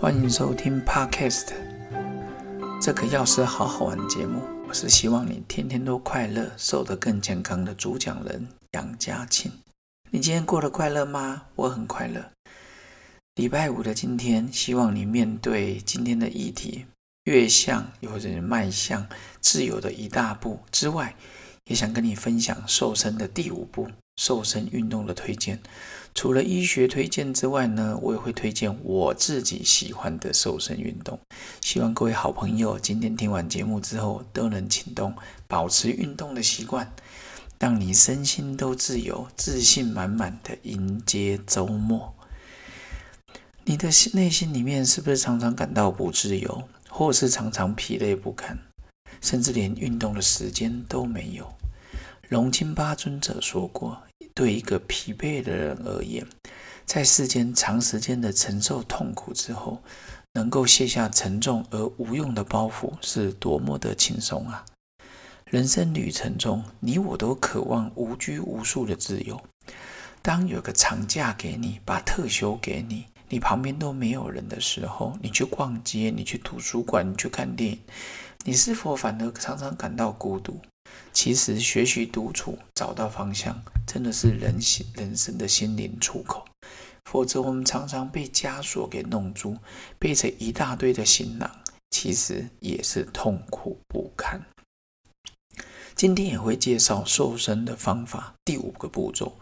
欢迎收听 Podcast 这个药师好好玩的节目。我是希望你天天都快乐，瘦得更健康的主讲人杨家庆。你今天过得快乐吗？我很快乐。礼拜五的今天，希望你面对今天的议题，越向有人迈向自由的一大步之外，也想跟你分享瘦身的第五步。瘦身运动的推荐，除了医学推荐之外呢，我也会推荐我自己喜欢的瘦身运动。希望各位好朋友今天听完节目之后，都能启动保持运动的习惯，让你身心都自由、自信满满的迎接周末。你的内心里面是不是常常感到不自由，或是常常疲累不堪，甚至连运动的时间都没有？龙清巴尊者说过。对一个疲惫的人而言，在世间长时间的承受痛苦之后，能够卸下沉重而无用的包袱，是多么的轻松啊！人生旅程中，你我都渴望无拘无束的自由。当有个长假给你，把特休给你，你旁边都没有人的时候，你去逛街，你去图书馆，你去看电影，你是否反而常常感到孤独？其实，学习独处，找到方向，真的是人心人生的心灵出口。否则，我们常常被枷锁给弄住，背着一大堆的行囊，其实也是痛苦不堪。今天也会介绍瘦身的方法，第五个步骤：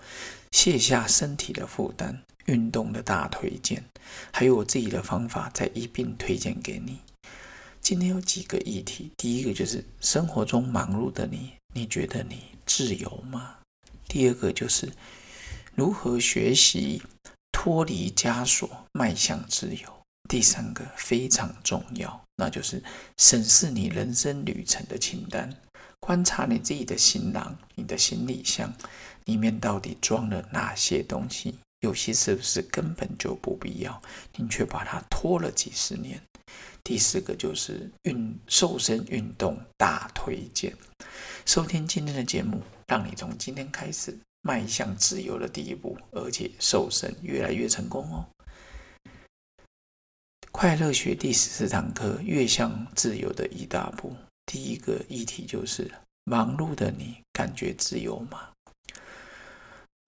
卸下身体的负担，运动的大推荐，还有我自己的方法，再一并推荐给你。今天有几个议题，第一个就是生活中忙碌的你，你觉得你自由吗？第二个就是如何学习脱离枷锁，迈向自由。第三个非常重要，那就是审视你人生旅程的清单，观察你自己的行囊、你的行李箱里面到底装了哪些东西，有些是不是根本就不必要，你却把它拖了几十年。第四个就是运瘦身运动大推荐，收听今天的节目，让你从今天开始迈向自由的第一步，而且瘦身越来越成功哦。快乐学第十四堂课，越向自由的一大步。第一个议题就是：忙碌的你感觉自由吗？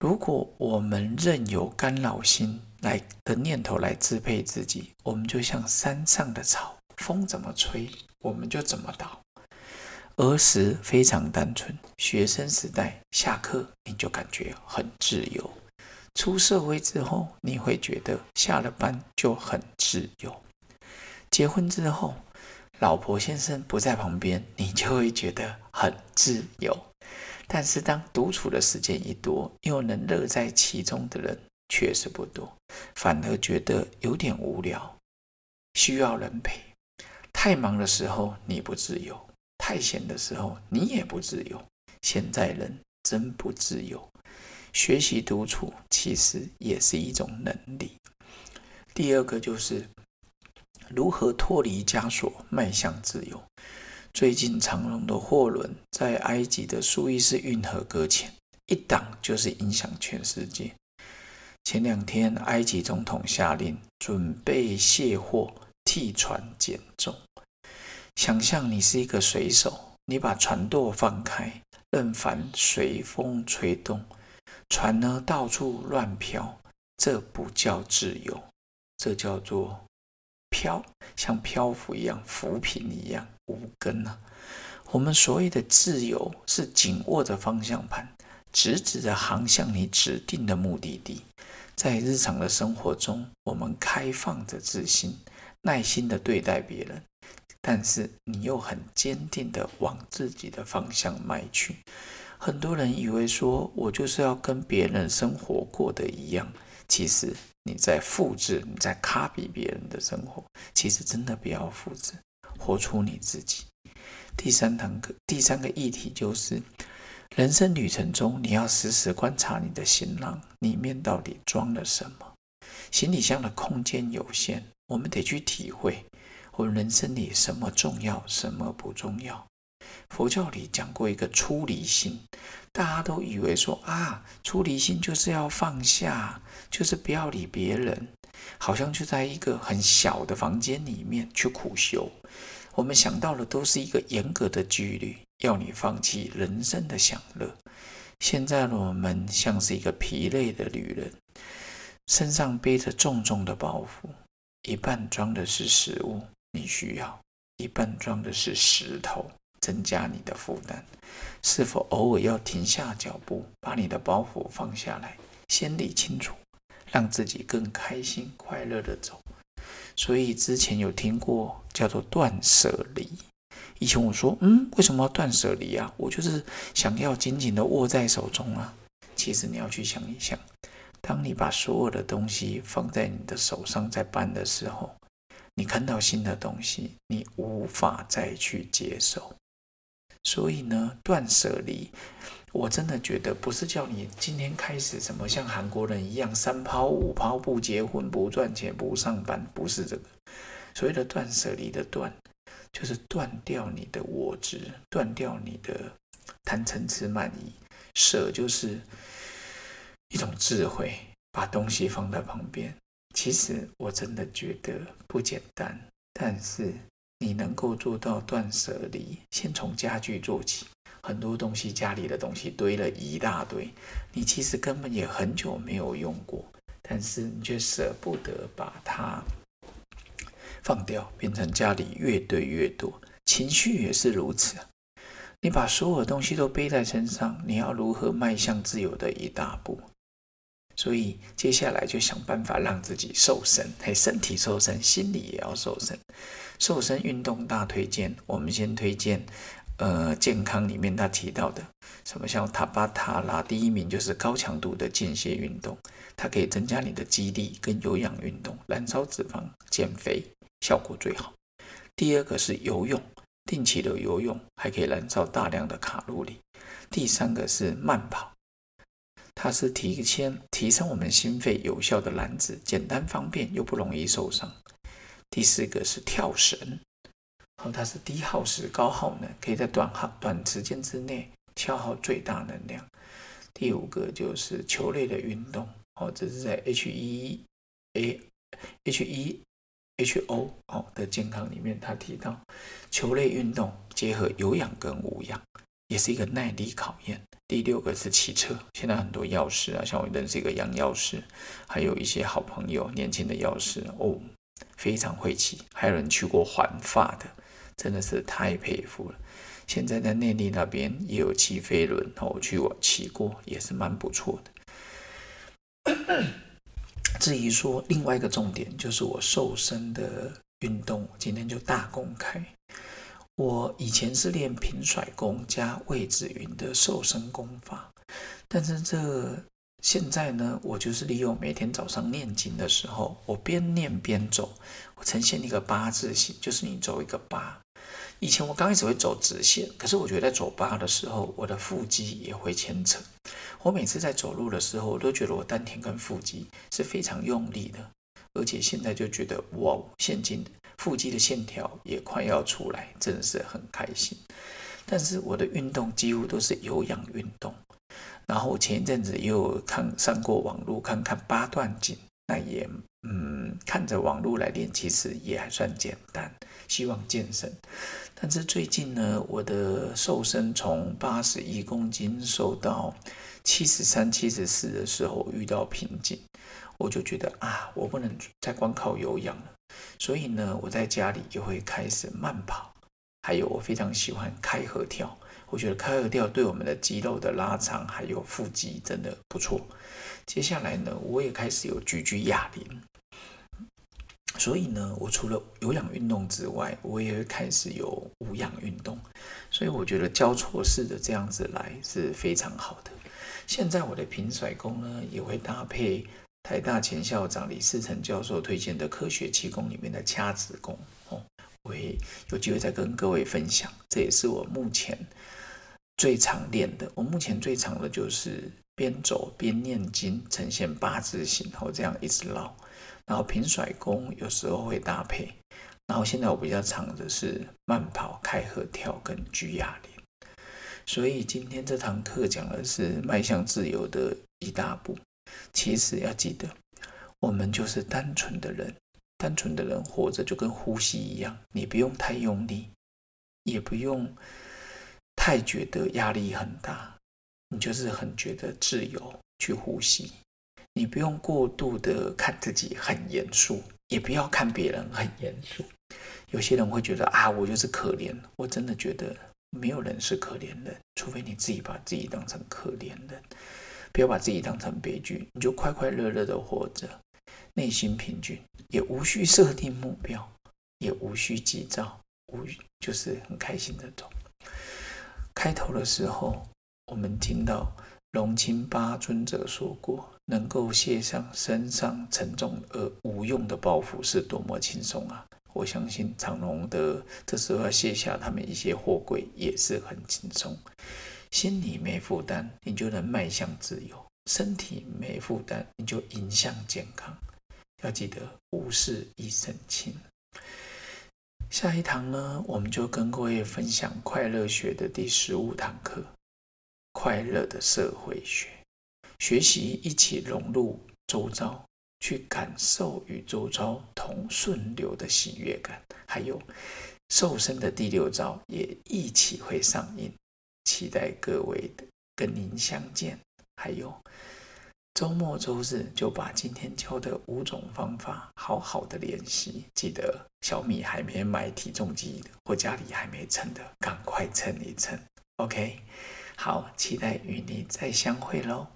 如果我们任由干扰心来的念头来支配自己，我们就像山上的草，风怎么吹，我们就怎么倒。儿时非常单纯，学生时代下课你就感觉很自由；出社会之后，你会觉得下了班就很自由；结婚之后，老婆先生不在旁边，你就会觉得很自由。但是，当独处的时间一多，又能乐在其中的人确实不多，反而觉得有点无聊，需要人陪。太忙的时候你不自由，太闲的时候你也不自由。现在人真不自由。学习独处其实也是一种能力。第二个就是如何脱离枷锁，迈向自由。最近长隆的货轮在埃及的苏伊士运河搁浅，一挡就是影响全世界。前两天，埃及总统下令准备卸货，替船减重。想象你是一个水手，你把船舵放开，任帆随风吹动，船呢到处乱飘，这不叫自由，这叫做。漂像漂浮一样，浮萍一样无根啊！我们所谓的自由，是紧握着方向盘，直直的航向你指定的目的地。在日常的生活中，我们开放着自信，耐心的对待别人，但是你又很坚定的往自己的方向迈去。很多人以为说，我就是要跟别人生活过的一样，其实。你在复制，你在 copy 别人的生活，其实真的不要复制，活出你自己。第三堂课，第三个议题就是，人生旅程中，你要时时观察你的行囊里面到底装了什么。行李箱的空间有限，我们得去体会，我们人生里什么重要，什么不重要。佛教里讲过一个出离心，大家都以为说啊，出离心就是要放下，就是不要理别人。好像就在一个很小的房间里面去苦修。我们想到的都是一个严格的纪律，要你放弃人生的享乐。现在的我们像是一个疲累的旅人，身上背着重重的包袱，一半装的是食物，你需要；一半装的是石头，增加你的负担。是否偶尔要停下脚步，把你的包袱放下来，先理清楚，让自己更开心、快乐的走？所以之前有听过叫做断舍离。以前我说，嗯，为什么要断舍离啊？我就是想要紧紧的握在手中啊。其实你要去想一想，当你把所有的东西放在你的手上在搬的时候，你看到新的东西，你无法再去接受。所以呢，断舍离，我真的觉得不是叫你今天开始什么像韩国人一样三抛五抛不结婚不赚钱不上班，不是这个。所谓的断舍离的断，就是断掉你的我执，断掉你的贪嗔痴慢疑。舍就是一种智慧，把东西放在旁边。其实我真的觉得不简单，但是。你能够做到断舍离，先从家具做起。很多东西家里的东西堆了一大堆，你其实根本也很久没有用过，但是你却舍不得把它放掉，变成家里越堆越多。情绪也是如此，你把所有东西都背在身上，你要如何迈向自由的一大步？所以接下来就想办法让自己瘦身，嘿，身体瘦身，心理也要瘦身。瘦身运动大推荐，我们先推荐，呃，健康里面他提到的什么像塔巴塔啦，第一名就是高强度的间歇运动，它可以增加你的肌力跟有氧运动，燃烧脂肪，减肥效果最好。第二个是游泳，定期的游泳还可以燃烧大量的卡路里。第三个是慢跑，它是提前提升我们心肺有效的燃脂，简单方便又不容易受伤。第四个是跳绳，哦，它是低耗时高耗能，可以在短耗短时间之内消耗最大能量。第五个就是球类的运动，哦，这是在 H E A H E H O 哦的健康里面，他提到球类运动结合有氧跟无氧，也是一个耐力考验。第六个是骑车，现在很多药师啊，像我认识一个杨药师，还有一些好朋友，年轻的药师哦。非常会骑，还有人去过环法的，真的是太佩服了。现在在内地那边也有骑飞轮，我去我骑过，也是蛮不错的。至于说另外一个重点，就是我瘦身的运动，今天就大公开。我以前是练平甩功加魏子云的瘦身功法，但是这。现在呢，我就是利用每天早上念经的时候，我边念边走，我呈现一个八字形，就是你走一个八。以前我刚开始会走直线，可是我觉得在走八的时候，我的腹肌也会牵扯。我每次在走路的时候，我都觉得我丹田跟腹肌是非常用力的，而且现在就觉得哇，现今腹肌的线条也快要出来，真的是很开心。但是我的运动几乎都是有氧运动。然后前一阵子又看上过网络看看八段锦，那也嗯看着网络来练，其实也还算简单。希望健身，但是最近呢，我的瘦身从八十一公斤瘦到七十三、七十四的时候遇到瓶颈，我就觉得啊，我不能再光靠有氧了，所以呢，我在家里就会开始慢跑，还有我非常喜欢开合跳。我觉得开合跳对我们的肌肉的拉长还有腹肌真的不错。接下来呢，我也开始有举举哑铃。所以呢，我除了有氧运动之外，我也会开始有无氧运动。所以我觉得交错式的这样子来是非常好的。现在我的平甩功呢，也会搭配台大前校长李世成教授推荐的科学气功里面的掐指功哦，我会有机会再跟各位分享。这也是我目前。最常练的，我目前最长的就是边走边念经，呈现八字形，然后这样一直绕。然后平甩功有时候会搭配。然后现在我比较长的是慢跑、开合跳跟举哑铃。所以今天这堂课讲的是迈向自由的一大步。其实要记得，我们就是单纯的人，单纯的人活着就跟呼吸一样，你不用太用力，也不用太觉得压力很大，你就是很觉得自由去呼吸。你不用过度的看自己很严肃，也不要看别人很严肃。有些人会觉得啊，我就是可怜。我真的觉得没有人是可怜人，除非你自己把自己当成可怜人。不要把自己当成悲剧，你就快快乐乐的活着，内心平均，也无需设定目标，也无需急躁，无就是很开心的走。开头的时候，我们听到龙清八尊者说过。能够卸上身上沉重而无用的包袱是多么轻松啊！我相信长隆的这时候卸下他们一些货柜也是很轻松。心里没负担，你就能迈向自由；身体没负担，你就迎向健康。要记得无事一身轻。下一堂呢，我们就跟各位分享快乐学的第十五堂课——快乐的社会学。学习一起融入周遭，去感受与周遭同顺流的喜悦感。还有瘦身的第六招也一起会上映，期待各位的跟您相见。还有周末周日就把今天教的五种方法好好的练习。记得小米还没买体重机的，或家里还没称的，赶快称一称。OK，好，期待与你再相会喽。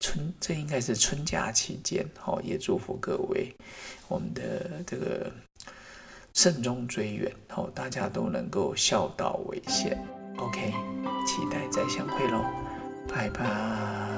春，这应该是春假期间，哦，也祝福各位，我们的这个慎终追远，哦，大家都能够孝道为先。OK，期待再相会喽，拜拜。